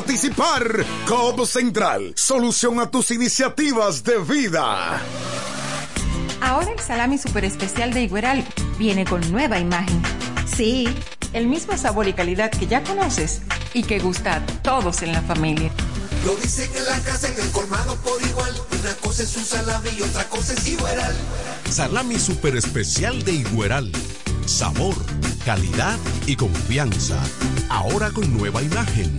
participar. Cobo Central, solución a tus iniciativas de vida. Ahora el salami super especial de Igueral viene con nueva imagen. Sí, el mismo sabor y calidad que ya conoces y que gusta a todos en la familia. Lo dicen en la casa, en el colmado por igual. Una cosa es un salami y otra cosa es Igueral. Salami super especial de Igueral. Sabor, calidad y confianza. Ahora con nueva imagen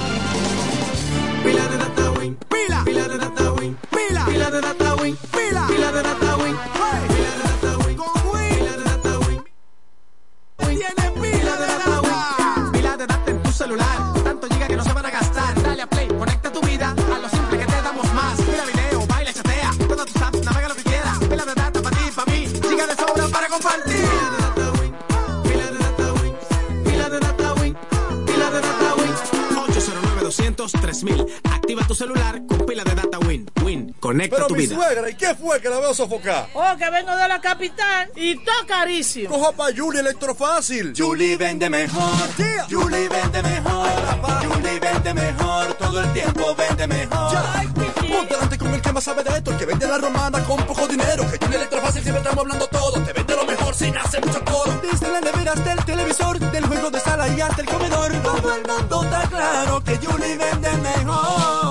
Pila de conecta Pero tu mi vida. suegra, ¿y qué fue que la veo sofocar? Oh, que vengo de la capital y todo carísimo. Coja pa' Julie Electrofácil. Julie vende mejor. Julie vende mejor. Julie vende mejor. Todo el tiempo vende mejor. Ponte delante con el que más sabe de esto, el que vende la romana con poco dinero. Que Julie Electrofácil siempre estamos hablando todo. Te vende lo mejor sin hacer mucho coro. Desde la nevera hasta el televisor, del juego de sala y hasta el comedor. Todo el mundo está claro que Julie vende mejor.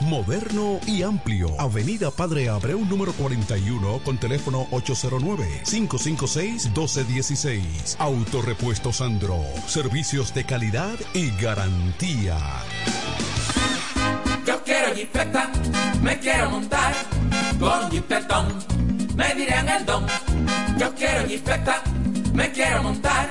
Moderno y amplio. Avenida Padre Abreu número 41 con teléfono 809-556-1216. Autorepuesto Sandro. Servicios de calidad y garantía. Yo quiero jipeta, me quiero montar con jipetón, me dirán el don. Yo quiero jipeta, me quiero montar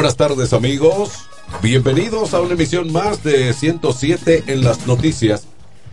Buenas tardes amigos, bienvenidos a una emisión más de 107 en las noticias.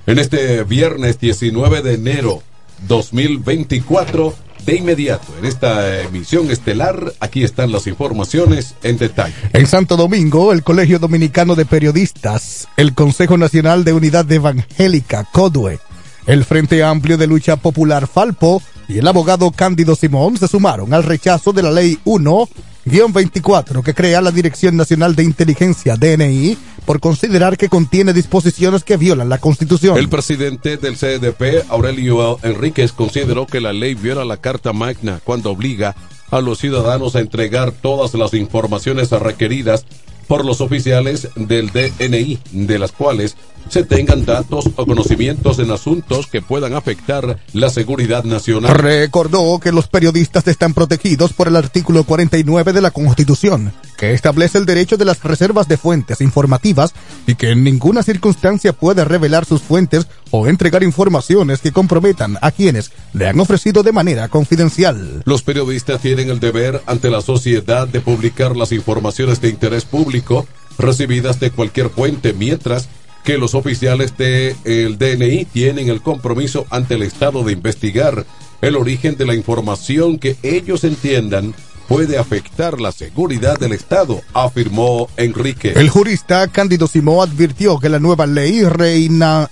En este viernes 19 de enero 2024, de inmediato, en esta emisión estelar, aquí están las informaciones en detalle. En Santo Domingo, el Colegio Dominicano de Periodistas, el Consejo Nacional de Unidad Evangélica, CODUE, el Frente Amplio de Lucha Popular, FALPO, y el abogado Cándido Simón se sumaron al rechazo de la Ley 1 24 que crea la Dirección Nacional de Inteligencia DNI por considerar que contiene disposiciones que violan la Constitución. El presidente del CDP, Aurelio Enríquez, consideró que la ley viola la Carta Magna cuando obliga a los ciudadanos a entregar todas las informaciones requeridas por los oficiales del DNI, de las cuales se tengan datos o conocimientos en asuntos que puedan afectar la seguridad nacional. Recordó que los periodistas están protegidos por el artículo 49 de la Constitución, que establece el derecho de las reservas de fuentes informativas y que en ninguna circunstancia puede revelar sus fuentes o entregar informaciones que comprometan a quienes le han ofrecido de manera confidencial. Los periodistas tienen el deber ante la sociedad de publicar las informaciones de interés público recibidas de cualquier fuente mientras que los oficiales del el DNI tienen el compromiso ante el Estado de investigar el origen de la información que ellos entiendan puede afectar la seguridad del Estado, afirmó Enrique. El jurista Cándido Simó advirtió que la nueva ley reina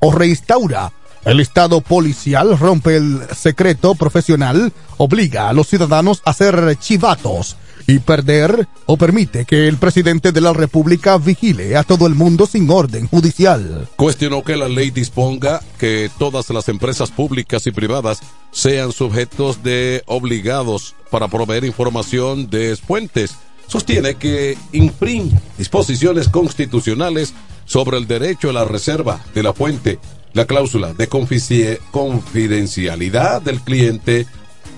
o reinstaura el Estado policial, rompe el secreto profesional, obliga a los ciudadanos a ser chivatos y perder o permite que el presidente de la República vigile a todo el mundo sin orden judicial. Cuestionó que la ley disponga que todas las empresas públicas y privadas sean sujetos de obligados para proveer información de fuentes. Sostiene que imprime disposiciones constitucionales sobre el derecho a la reserva de la fuente, la cláusula de confidencialidad del cliente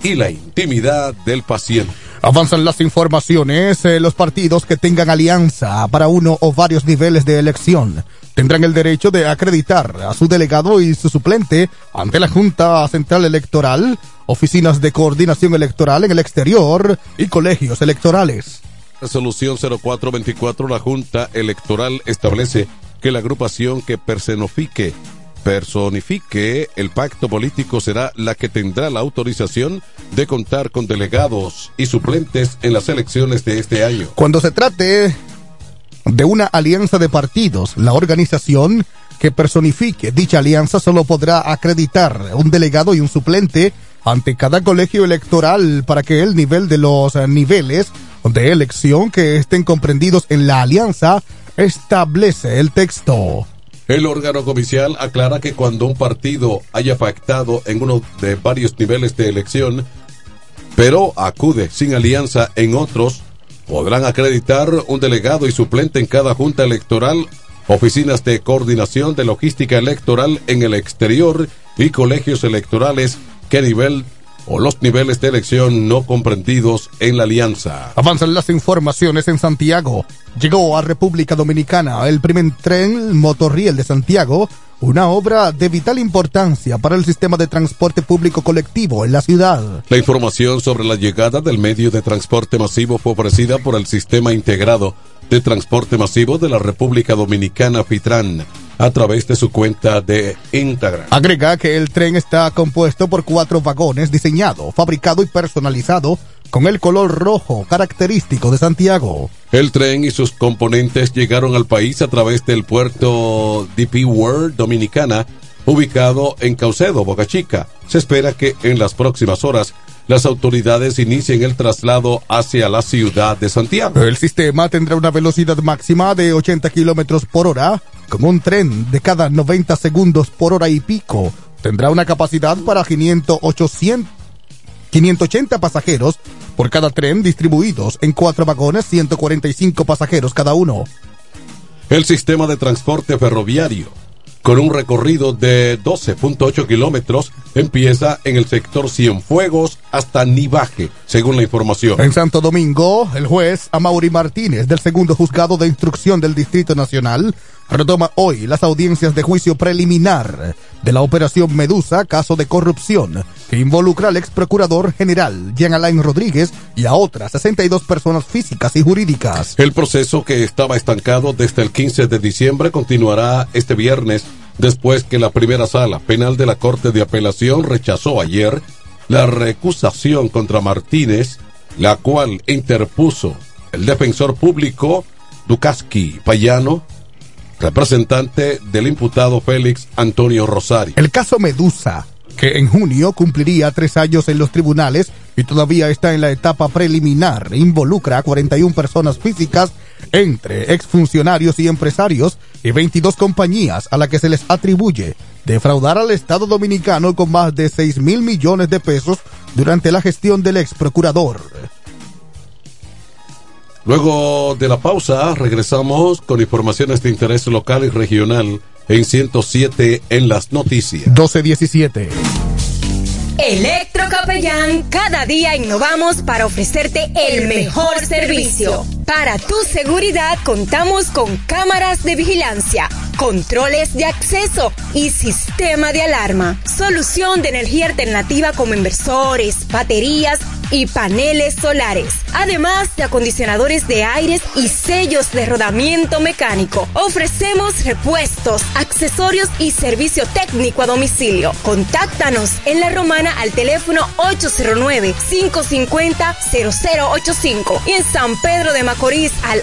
y la intimidad del paciente. Avanzan las informaciones. Eh, los partidos que tengan alianza para uno o varios niveles de elección tendrán el derecho de acreditar a su delegado y su suplente ante la Junta Central Electoral, oficinas de coordinación electoral en el exterior y colegios electorales. Resolución 0424, la Junta Electoral establece que la agrupación que personifique personifique el pacto político será la que tendrá la autorización de contar con delegados y suplentes en las elecciones de este año. Cuando se trate de una alianza de partidos, la organización que personifique dicha alianza solo podrá acreditar un delegado y un suplente ante cada colegio electoral para que el nivel de los niveles de elección que estén comprendidos en la alianza establece el texto. El órgano comicial aclara que cuando un partido haya pactado en uno de varios niveles de elección, pero acude sin alianza en otros, podrán acreditar un delegado y suplente en cada junta electoral, oficinas de coordinación de logística electoral en el exterior y colegios electorales. Que nivel o los niveles de elección no comprendidos en la alianza. Avanzan las informaciones en Santiago. Llegó a República Dominicana el primer tren motorriel de Santiago, una obra de vital importancia para el sistema de transporte público colectivo en la ciudad. La información sobre la llegada del medio de transporte masivo fue ofrecida por el Sistema Integrado de Transporte Masivo de la República Dominicana, FITRAN a través de su cuenta de Instagram. Agrega que el tren está compuesto por cuatro vagones diseñado, fabricado y personalizado con el color rojo característico de Santiago. El tren y sus componentes llegaron al país a través del puerto DP World Dominicana, ubicado en Caucedo, Boca Chica. Se espera que en las próximas horas las autoridades inicien el traslado hacia la ciudad de Santiago. El sistema tendrá una velocidad máxima de 80 kilómetros por hora, con un tren de cada 90 segundos por hora y pico, tendrá una capacidad para 500, 800, 580 pasajeros por cada tren distribuidos en cuatro vagones, 145 pasajeros cada uno. El sistema de transporte ferroviario, con un recorrido de 12.8 kilómetros, empieza en el sector Cienfuegos hasta Nivaje, según la información. En Santo Domingo, el juez Amaury Martínez del segundo juzgado de instrucción del Distrito Nacional retoma hoy las audiencias de juicio preliminar de la operación Medusa, caso de corrupción, que involucra al ex procurador general Jean Alain Rodríguez y a otras 62 personas físicas y jurídicas. El proceso que estaba estancado desde el 15 de diciembre continuará este viernes después que la primera sala penal de la Corte de Apelación rechazó ayer la recusación contra Martínez, la cual interpuso el defensor público Dukaski Payano, representante del imputado Félix Antonio Rosario. El caso Medusa, que en junio cumpliría tres años en los tribunales y todavía está en la etapa preliminar, involucra a 41 personas físicas entre exfuncionarios y empresarios y 22 compañías a las que se les atribuye defraudar al Estado dominicano con más de 6 mil millones de pesos durante la gestión del ex procurador. Luego de la pausa, regresamos con informaciones de interés local y regional en 107 en las noticias. 1217. Electrocapellán, cada día innovamos para ofrecerte el mejor servicio. Para tu seguridad contamos con cámaras de vigilancia, controles de acceso y sistema de alarma. Solución de energía alternativa como inversores, baterías y paneles solares. Además de acondicionadores de aires y sellos de rodamiento mecánico. Ofrecemos repuestos, accesorios y servicio técnico a domicilio. Contáctanos en La Romana al teléfono 809-550-0085 y en San Pedro de Macorís al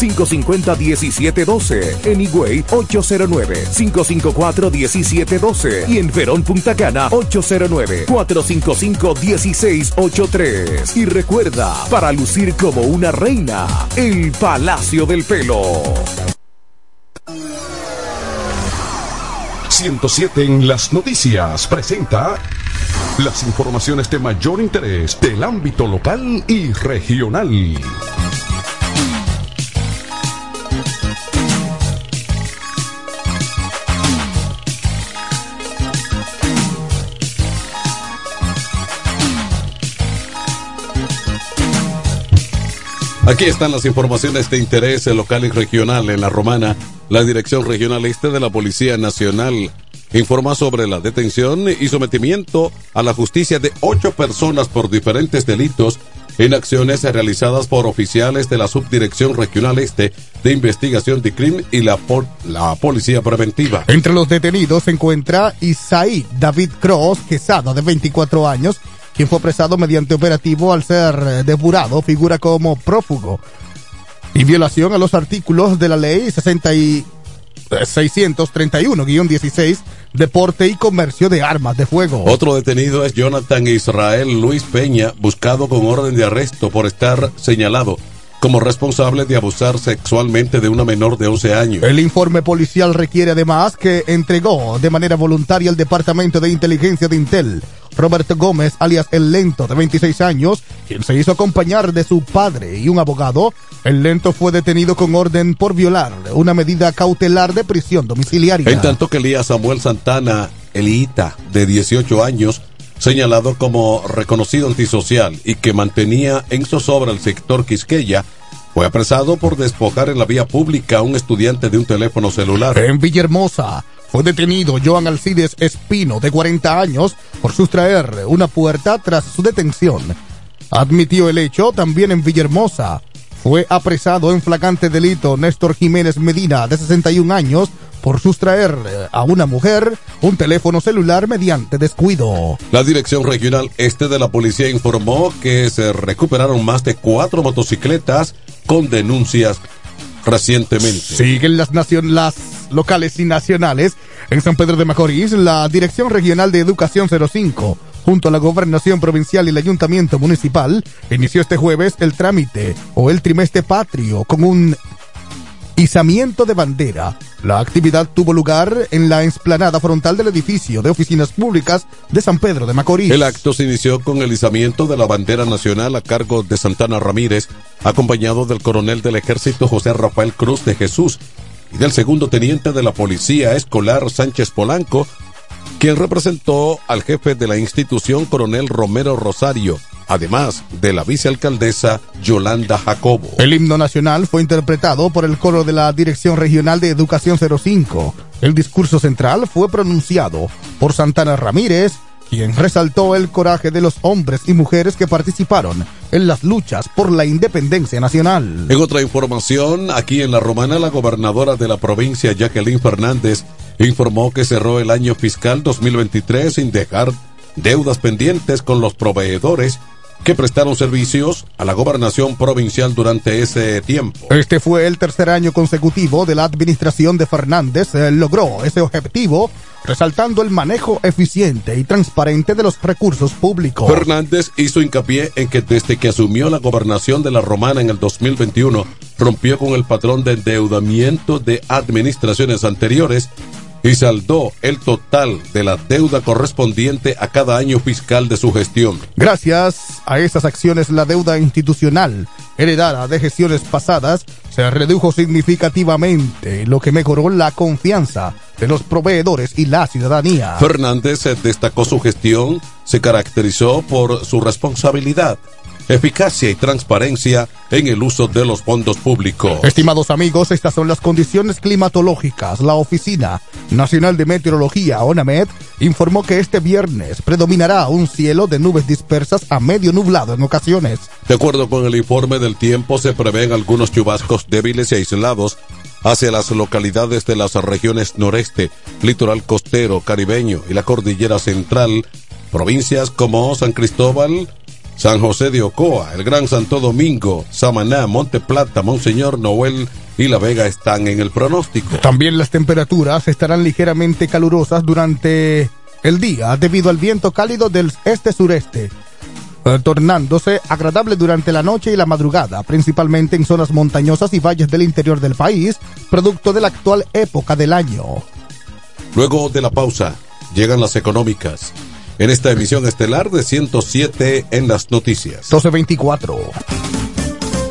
550-1712. En Higüey, 809-554-1712. Y en Verón Punta Cana, 809-455-1683. Y recuerda, para lucir como una reina, el Palacio del Pelo. 107 en las noticias presenta las informaciones de mayor interés del ámbito local y regional. Aquí están las informaciones de interés local y regional en la Romana. La Dirección Regional Este de la Policía Nacional informa sobre la detención y sometimiento a la justicia de ocho personas por diferentes delitos en acciones realizadas por oficiales de la Subdirección Regional Este de Investigación de Crimen y la, Policía Preventiva. Entre los detenidos se encuentra Isaí David Cross, Quesada, de 24 años, quien fue apresado mediante operativo al ser depurado, figura como prófugo. y violación a los artículos de la ley 60 y 631-16 Deporte y Comercio de Armas de Fuego. Otro detenido es Jonathan Israel Luis Peña, buscado con orden de arresto por estar señalado como responsable de abusar sexualmente de una menor de 11 años. El informe policial requiere además que entregó de manera voluntaria al Departamento de Inteligencia de Intel Roberto Gómez, alias El Lento, de 26 años, quien se hizo acompañar de su padre y un abogado. El Lento fue detenido con orden por violar una medida cautelar de prisión domiciliaria. En tanto que Elías Samuel Santana, Elita, de 18 años, señalado como reconocido antisocial y que mantenía en zozobra el sector Quisqueya, fue apresado por despojar en la vía pública a un estudiante de un teléfono celular. En Villahermosa fue detenido Joan Alcides Espino, de 40 años, por sustraer una puerta tras su detención. Admitió el hecho también en Villahermosa. Fue apresado en flagrante delito Néstor Jiménez Medina, de 61 años, por sustraer a una mujer un teléfono celular mediante descuido. La Dirección Regional Este de la Policía informó que se recuperaron más de cuatro motocicletas con denuncias recientemente. Siguen las, nacion las locales y nacionales. En San Pedro de Macorís, la Dirección Regional de Educación 05 junto a la Gobernación Provincial y el Ayuntamiento Municipal, inició este jueves el trámite o el trimestre patrio con un izamiento de bandera. La actividad tuvo lugar en la explanada frontal del edificio de oficinas públicas de San Pedro de Macorís. El acto se inició con el izamiento de la bandera nacional a cargo de Santana Ramírez, acompañado del coronel del ejército José Rafael Cruz de Jesús y del segundo teniente de la policía escolar Sánchez Polanco, quien representó al jefe de la institución, coronel Romero Rosario, además de la vicealcaldesa Yolanda Jacobo. El himno nacional fue interpretado por el coro de la Dirección Regional de Educación 05. El discurso central fue pronunciado por Santana Ramírez, quien resaltó el coraje de los hombres y mujeres que participaron en las luchas por la independencia nacional. En otra información, aquí en La Romana, la gobernadora de la provincia, Jacqueline Fernández, informó que cerró el año fiscal 2023 sin dejar deudas pendientes con los proveedores que prestaron servicios a la gobernación provincial durante ese tiempo. Este fue el tercer año consecutivo de la administración de Fernández. Logró ese objetivo resaltando el manejo eficiente y transparente de los recursos públicos. Fernández hizo hincapié en que desde que asumió la gobernación de la Romana en el 2021, rompió con el patrón de endeudamiento de administraciones anteriores y saldó el total de la deuda correspondiente a cada año fiscal de su gestión. Gracias a esas acciones, la deuda institucional heredada de gestiones pasadas se redujo significativamente, lo que mejoró la confianza de los proveedores y la ciudadanía. Fernández destacó su gestión, se caracterizó por su responsabilidad eficacia y transparencia en el uso de los fondos públicos. Estimados amigos, estas son las condiciones climatológicas. La Oficina Nacional de Meteorología, ONAMED, informó que este viernes predominará un cielo de nubes dispersas a medio nublado en ocasiones. De acuerdo con el informe del tiempo, se prevén algunos chubascos débiles y aislados hacia las localidades de las regiones noreste, litoral costero, caribeño y la cordillera central, provincias como San Cristóbal, San José de Ocoa, el Gran Santo Domingo, Samaná, Monte Plata, Monseñor Noel y La Vega están en el pronóstico. También las temperaturas estarán ligeramente calurosas durante el día debido al viento cálido del este-sureste, eh, tornándose agradable durante la noche y la madrugada, principalmente en zonas montañosas y valles del interior del país, producto de la actual época del año. Luego de la pausa, llegan las económicas en esta emisión estelar de 107 en las noticias. 1224.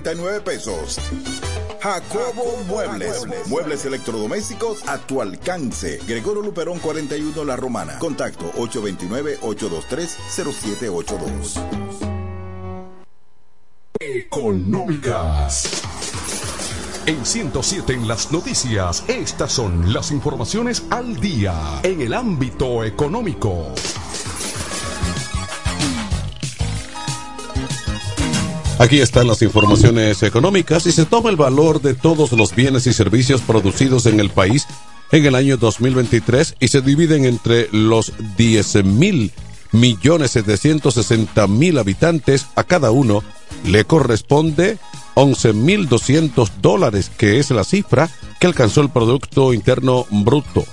12,339 pesos. Jacobo Muebles. Muebles electrodomésticos a tu alcance. Gregorio Luperón 41 La Romana. Contacto 829-823-0782. Económicas. En 107 en las noticias, estas son las informaciones al día en el ámbito económico. Aquí están las informaciones económicas y se toma el valor de todos los bienes y servicios producidos en el país en el año 2023 y se dividen entre los 10 mil millones 760 mil habitantes. A cada uno le corresponde 11 mil 200 dólares, que es la cifra que alcanzó el Producto Interno Bruto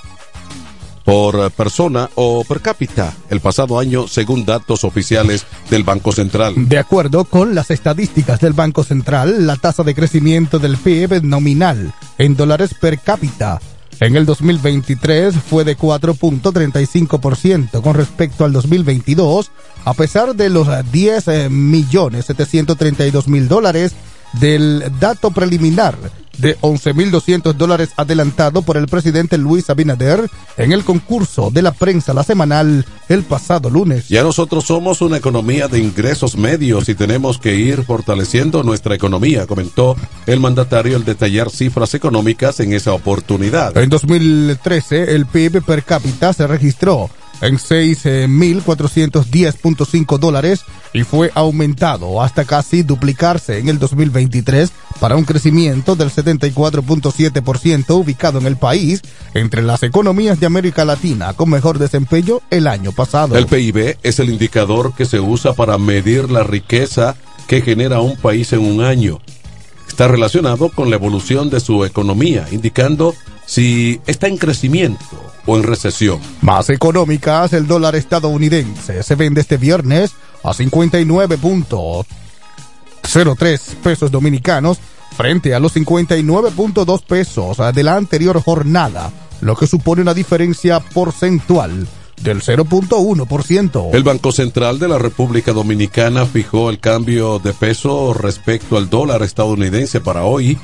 por persona o per cápita el pasado año según datos oficiales del Banco Central. De acuerdo con las estadísticas del Banco Central, la tasa de crecimiento del PIB nominal en dólares per cápita en el 2023 fue de 4.35% con respecto al 2022, a pesar de los 10 eh, millones 732 mil dólares del dato preliminar de 11.200 dólares adelantado por el presidente Luis Abinader en el concurso de la prensa la semanal el pasado lunes. Ya nosotros somos una economía de ingresos medios y tenemos que ir fortaleciendo nuestra economía, comentó el mandatario al detallar cifras económicas en esa oportunidad. En 2013 el PIB per cápita se registró en 6.410.5 dólares y fue aumentado hasta casi duplicarse en el 2023 para un crecimiento del 74.7% ubicado en el país entre las economías de América Latina con mejor desempeño el año pasado. El PIB es el indicador que se usa para medir la riqueza que genera un país en un año. Está relacionado con la evolución de su economía, indicando si está en crecimiento o en recesión. Más económicas, el dólar estadounidense se vende este viernes a 59.03 pesos dominicanos frente a los 59.2 pesos de la anterior jornada, lo que supone una diferencia porcentual del 0.1%. El Banco Central de la República Dominicana fijó el cambio de peso respecto al dólar estadounidense para hoy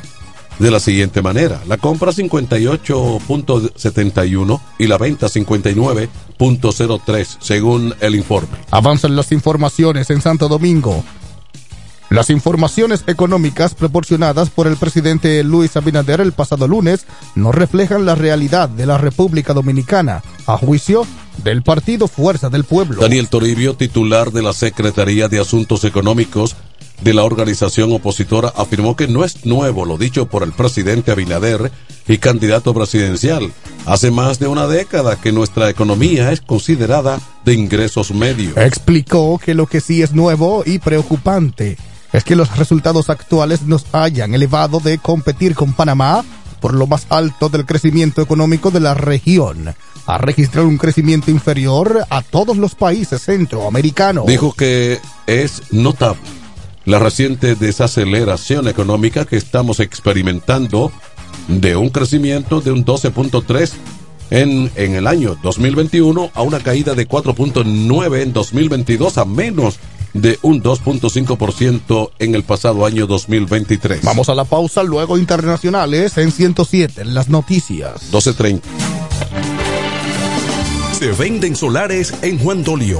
de la siguiente manera. La compra 58.71 y la venta 59.03 según el informe. Avanzan las informaciones en Santo Domingo. Las informaciones económicas proporcionadas por el presidente Luis Abinader el pasado lunes no reflejan la realidad de la República Dominicana, a juicio del Partido Fuerza del Pueblo. Daniel Toribio, titular de la Secretaría de Asuntos Económicos de la organización opositora, afirmó que no es nuevo lo dicho por el presidente Abinader y candidato presidencial. Hace más de una década que nuestra economía es considerada de ingresos medios. Explicó que lo que sí es nuevo y preocupante es que los resultados actuales nos hayan elevado de competir con Panamá por lo más alto del crecimiento económico de la región a registrar un crecimiento inferior a todos los países centroamericanos. Dijo que es notable la reciente desaceleración económica que estamos experimentando de un crecimiento de un 12.3 en, en el año 2021 a una caída de 4.9 en 2022 a menos de un 2.5% en el pasado año 2023. Vamos a la pausa, luego internacionales en 107, en las noticias. 12.30. Se venden solares en Juan Dolio,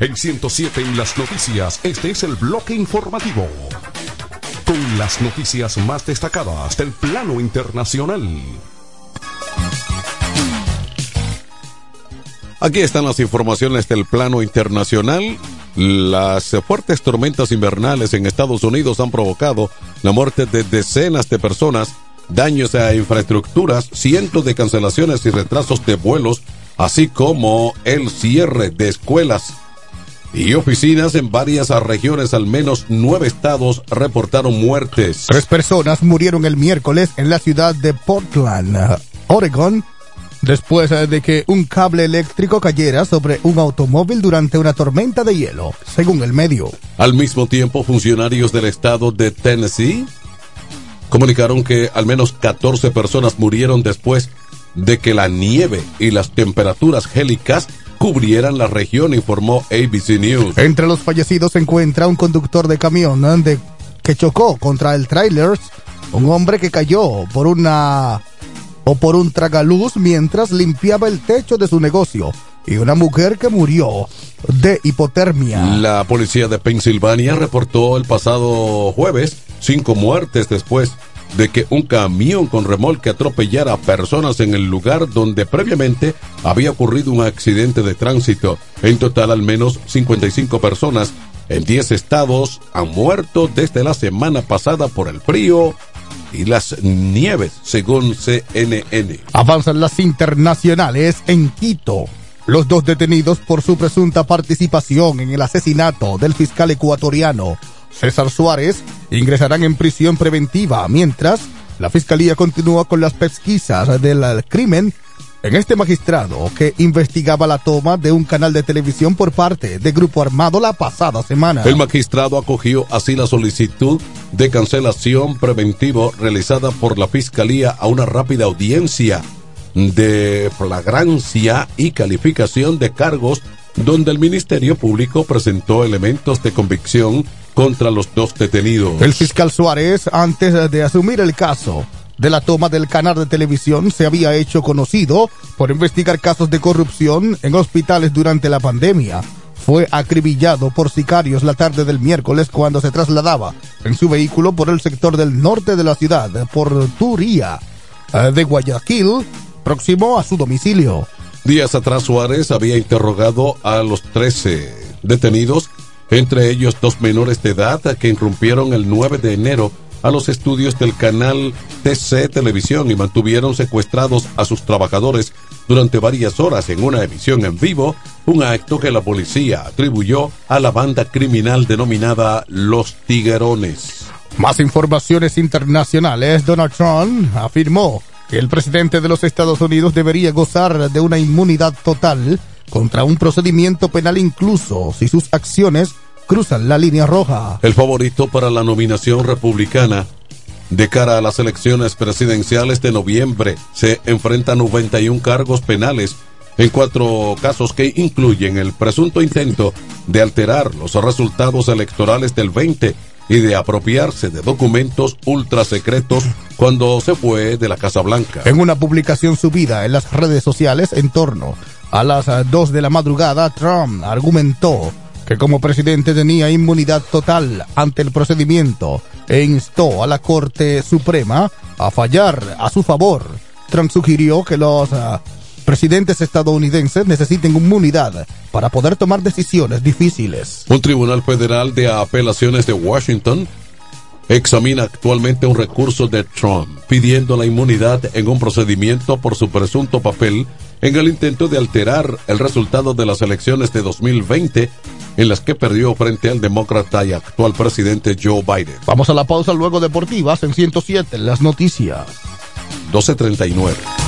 En 107 en las noticias, este es el bloque informativo. Con las noticias más destacadas del plano internacional. Aquí están las informaciones del plano internacional. Las fuertes tormentas invernales en Estados Unidos han provocado la muerte de decenas de personas, daños a infraestructuras, cientos de cancelaciones y retrasos de vuelos, así como el cierre de escuelas y oficinas en varias regiones, al menos nueve estados reportaron muertes. Tres personas murieron el miércoles en la ciudad de Portland, Oregon, después de que un cable eléctrico cayera sobre un automóvil durante una tormenta de hielo, según el medio. Al mismo tiempo, funcionarios del estado de Tennessee comunicaron que al menos 14 personas murieron después de que la nieve y las temperaturas gélicas cubrieran la región, informó ABC News. Entre los fallecidos se encuentra un conductor de camión de, que chocó contra el trailer, un hombre que cayó por una o por un tragaluz mientras limpiaba el techo de su negocio y una mujer que murió de hipotermia. La policía de Pensilvania reportó el pasado jueves cinco muertes después de que un camión con remolque atropellara a personas en el lugar donde previamente había ocurrido un accidente de tránsito. En total, al menos 55 personas en 10 estados han muerto desde la semana pasada por el frío y las nieves, según CNN. Avanzan las internacionales en Quito. Los dos detenidos por su presunta participación en el asesinato del fiscal ecuatoriano César Suárez ingresarán en prisión preventiva mientras la fiscalía continúa con las pesquisas del crimen en este magistrado que investigaba la toma de un canal de televisión por parte de Grupo Armado la pasada semana. El magistrado acogió así la solicitud de cancelación preventivo realizada por la fiscalía a una rápida audiencia de flagrancia y calificación de cargos donde el Ministerio Público presentó elementos de convicción contra los dos detenidos. El fiscal Suárez, antes de asumir el caso de la toma del canal de televisión, se había hecho conocido por investigar casos de corrupción en hospitales durante la pandemia. Fue acribillado por sicarios la tarde del miércoles cuando se trasladaba en su vehículo por el sector del norte de la ciudad, por Turía, eh, de Guayaquil, próximo a su domicilio. Días atrás Suárez había interrogado a los 13 detenidos, entre ellos dos menores de edad que irrumpieron el 9 de enero a los estudios del canal TC Televisión y mantuvieron secuestrados a sus trabajadores durante varias horas en una emisión en vivo, un acto que la policía atribuyó a la banda criminal denominada Los Tiguerones. Más informaciones internacionales. Donald Trump afirmó que el presidente de los Estados Unidos debería gozar de una inmunidad total contra un procedimiento penal incluso si sus acciones cruzan la línea roja. El favorito para la nominación republicana de cara a las elecciones presidenciales de noviembre se enfrenta a 91 cargos penales en cuatro casos que incluyen el presunto intento de alterar los resultados electorales del 20 y de apropiarse de documentos ultra secretos cuando se fue de la Casa Blanca. En una publicación subida en las redes sociales en torno a las 2 de la madrugada, Trump argumentó que como presidente tenía inmunidad total ante el procedimiento e instó a la Corte Suprema a fallar a su favor. Trump sugirió que los uh, presidentes estadounidenses necesiten inmunidad para poder tomar decisiones difíciles. Un tribunal federal de apelaciones de Washington examina actualmente un recurso de Trump pidiendo la inmunidad en un procedimiento por su presunto papel en el intento de alterar el resultado de las elecciones de 2020 en las que perdió frente al demócrata y actual presidente Joe Biden. Vamos a la pausa luego deportivas en 107 las noticias. 1239.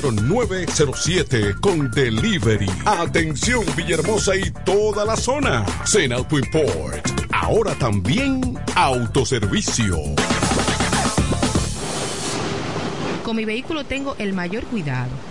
0907 con delivery. Atención Villahermosa y toda la zona. Zen Import. Ahora también autoservicio. Con mi vehículo tengo el mayor cuidado.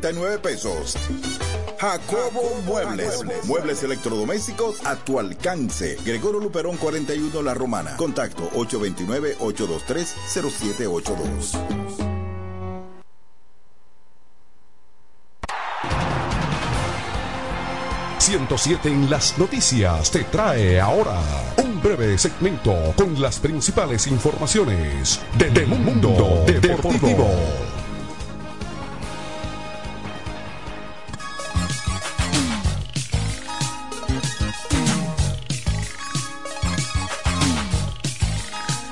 12.339 pesos. Jacobo Muebles. Muebles electrodomésticos a tu alcance. Gregorio Luperón 41 La Romana. Contacto 829-823-0782. ...107 en las noticias te trae ahora un breve segmento con las principales informaciones del mundo deportivo.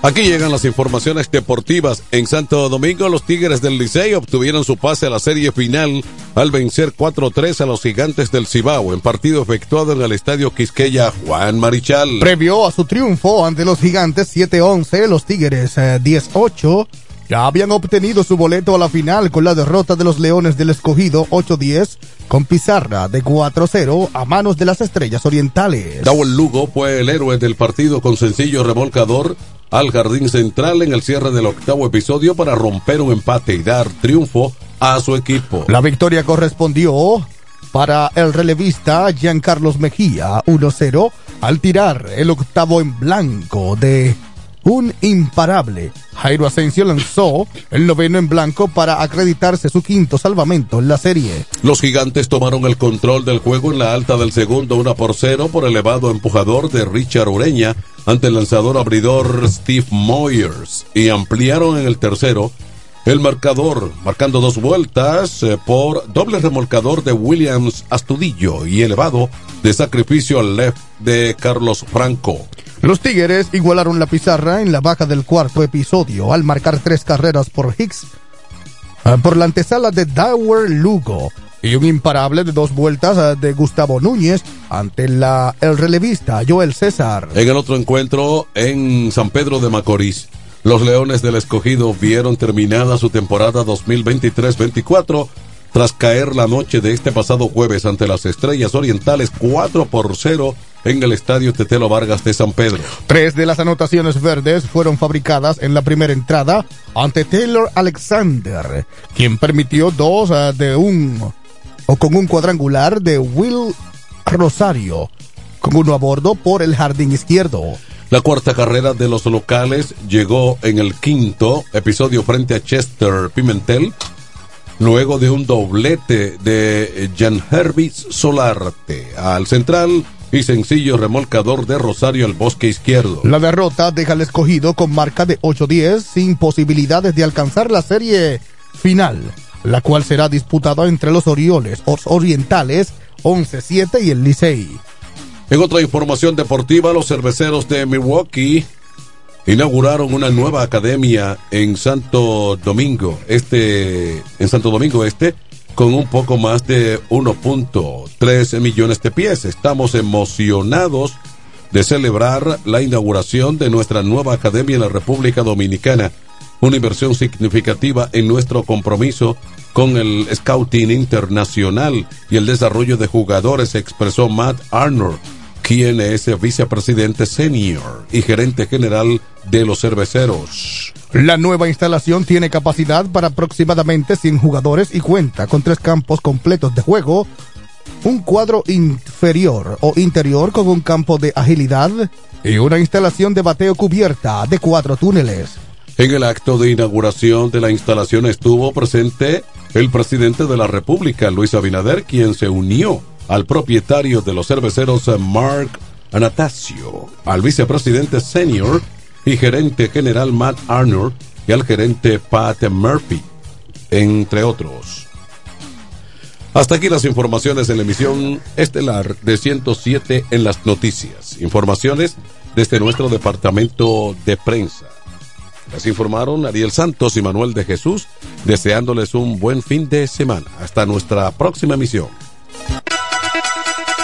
Aquí llegan las informaciones deportivas. En Santo Domingo, los Tigres del Licey obtuvieron su pase a la serie final al vencer 4-3 a los Gigantes del Cibao en partido efectuado en el Estadio Quisqueya Juan Marichal. Previo a su triunfo ante los Gigantes 7-11, los Tigres eh, 10-8 ya habían obtenido su boleto a la final con la derrota de los Leones del Escogido 8-10 con pizarra de 4-0 a manos de las Estrellas Orientales. Dawel Lugo fue el héroe del partido con sencillo remolcador al jardín central en el cierre del octavo episodio para romper un empate y dar triunfo a su equipo. La victoria correspondió para el relevista Giancarlos Mejía 1-0 al tirar el octavo en blanco de un imparable. Jairo Asensio lanzó el noveno en blanco para acreditarse su quinto salvamento en la serie. Los gigantes tomaron el control del juego en la alta del segundo 1 por 0 por elevado empujador de Richard Ureña ante el lanzador abridor Steve Moyers y ampliaron en el tercero el marcador, marcando dos vueltas eh, por doble remolcador de Williams Astudillo y elevado de sacrificio al left de Carlos Franco. Los Tigres igualaron la pizarra en la baja del cuarto episodio al marcar tres carreras por Hicks eh, por la antesala de Dower Lugo y un imparable de dos vueltas eh, de Gustavo Núñez ante la, el relevista Joel César. En el otro encuentro en San Pedro de Macorís, los Leones del Escogido vieron terminada su temporada 2023-24 tras caer la noche de este pasado jueves ante las Estrellas Orientales 4 por 0 en el Estadio Tetelo Vargas de San Pedro. Tres de las anotaciones verdes fueron fabricadas en la primera entrada ante Taylor Alexander, quien permitió dos uh, de un o con un cuadrangular de Will Rosario, con uno a bordo por el jardín izquierdo. La cuarta carrera de los locales llegó en el quinto episodio frente a Chester Pimentel, luego de un doblete de Jan Hervis Solarte al central y sencillo remolcador de Rosario al bosque izquierdo. La derrota deja al escogido con marca de 8-10 sin posibilidades de alcanzar la serie final, la cual será disputada entre los Orioles Orientales 11-7 y el Licey. En otra información deportiva, los cerveceros de Milwaukee inauguraron una nueva academia en Santo Domingo, este, en Santo Domingo Este, con un poco más de 1.3 millones de pies. Estamos emocionados de celebrar la inauguración de nuestra nueva academia en la República Dominicana, una inversión significativa en nuestro compromiso con el Scouting Internacional y el desarrollo de jugadores, expresó Matt Arnold, quien es vicepresidente senior y gerente general de los cerveceros. La nueva instalación tiene capacidad para aproximadamente 100 jugadores y cuenta con tres campos completos de juego, un cuadro inferior o interior con un campo de agilidad y una instalación de bateo cubierta de cuatro túneles. En el acto de inauguración de la instalación estuvo presente el presidente de la República, Luis Abinader, quien se unió al propietario de los cerveceros Mark Anastasio, al vicepresidente senior y gerente general Matt Arnold y al gerente Pat Murphy, entre otros. Hasta aquí las informaciones en la emisión estelar de 107 en las noticias. Informaciones desde nuestro departamento de prensa. Les informaron Ariel Santos y Manuel de Jesús, deseándoles un buen fin de semana. Hasta nuestra próxima emisión.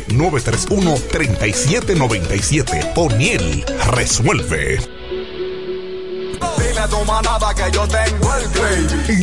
809-931-3797. O'Neill resuelve. Dile a tu manada que yo tengo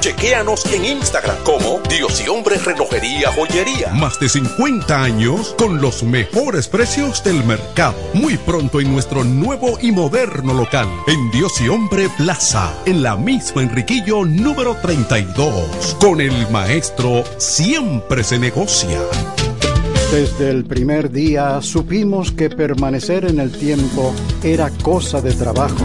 Chequéanos en Instagram como Dios y Hombre Relojería Joyería. Más de 50 años con los mejores precios del mercado. Muy pronto en nuestro nuevo y moderno local, en Dios y Hombre Plaza, en la misma Enriquillo número 32. Con el maestro siempre se negocia. Desde el primer día supimos que permanecer en el tiempo era cosa de trabajo.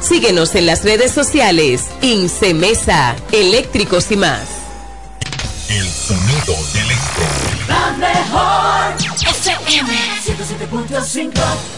Síguenos en las redes sociales. Incemesa, eléctricos y más. El sonido del electro. La mejor FM 107.5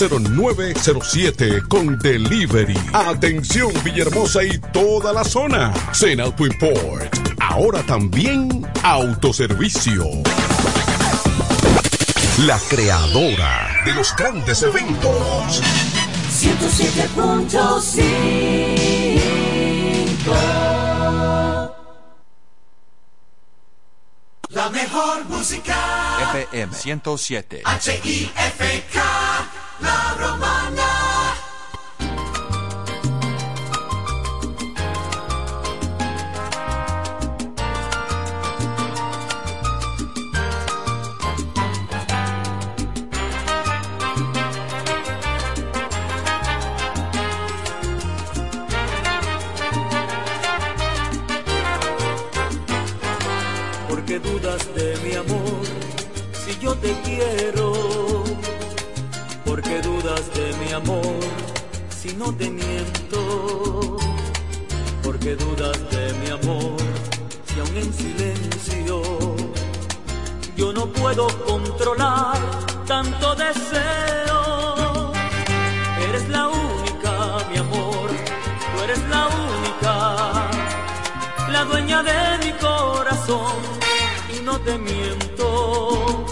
0907 con delivery. Atención Villahermosa y toda la zona. Zen Auto Import. Ahora también autoservicio. La creadora de los grandes eventos. 107.5 La mejor música. FM 107. H-I-F-K. La romana. Si no te miento? ¿Por qué dudas de mi amor si aún en silencio yo no puedo controlar tanto deseo? Eres la única, mi amor, tú eres la única la dueña de mi corazón y no te miento.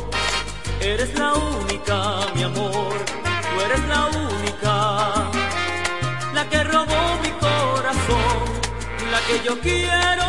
Eres la única, mi amor, tú eres la única, que yo quiero,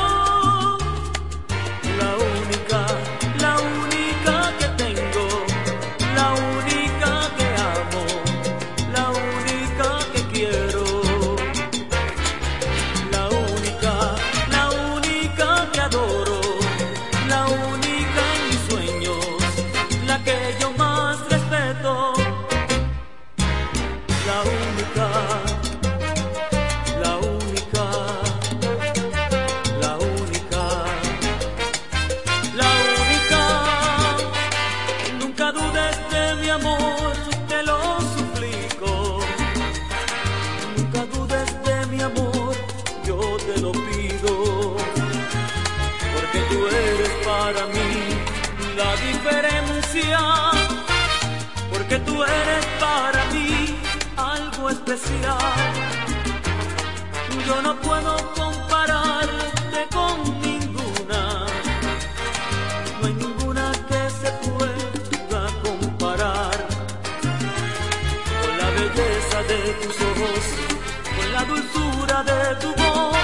tu voz,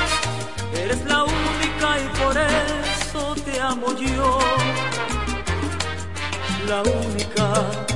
eres la única y por eso te amo yo, la única.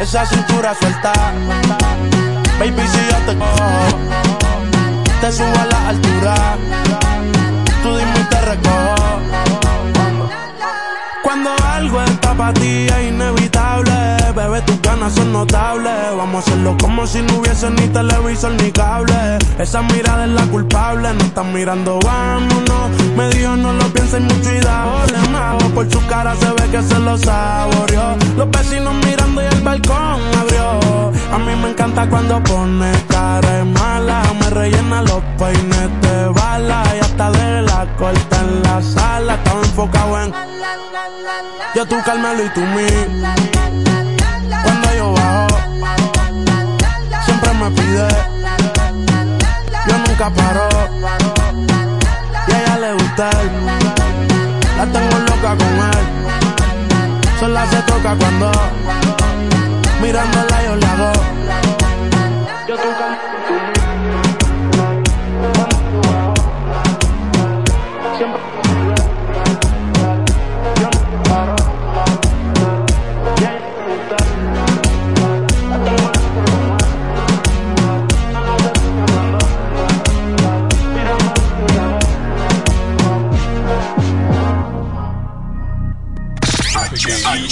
Esa cintura suelta. Baby, si yo te cojo, te subo a la altura. Tú dime y te recojo. Cuando algo está para ti es inevitable, bebé, tus ganas son notables. Vamos a hacerlo como si no hubiese ni televisor ni cable. Esa mirada es la culpable, no están mirando, vámonos. Me dijo no lo pienses mucho y dale más. Por su cara se ve que se lo saboreó. Los vecinos mirando y el balcón abrió. A mí me encanta cuando pone cara mala. Me rellena los peines de bala y hasta de la corta en la sala. Estaba enfocado en yo tú Carmelo y tú mí. Cuando yo bajo, siempre me pide. Yo nunca paro. Y a ella le gusta. La tengo loca con él. Sola se toca cuando mirándola yo le hago. Yo tú Carmelo. Siempre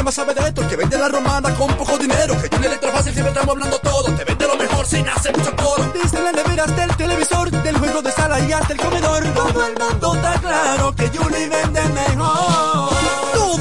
que más sabe de esto, que vende la romana con poco dinero. Que Julie Electrofácil siempre estamos hablando todo. Te vende lo mejor sin hacer mucho coro. Desde la nevera hasta el televisor, del juego de sala y hasta el comedor. Todo el mundo está claro que Julie vende mejor.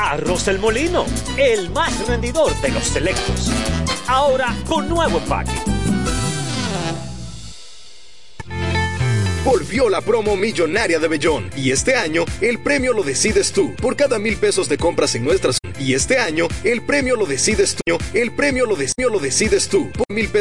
Arroz El Molino, el más rendidor de los selectos. Ahora con nuevo empaque. Volvió la promo millonaria de Bellón y este año el premio lo decides tú. Por cada mil pesos de compras en nuestras y este año el premio lo decides tú. El premio lo, des- lo decides tú. Por mil pesos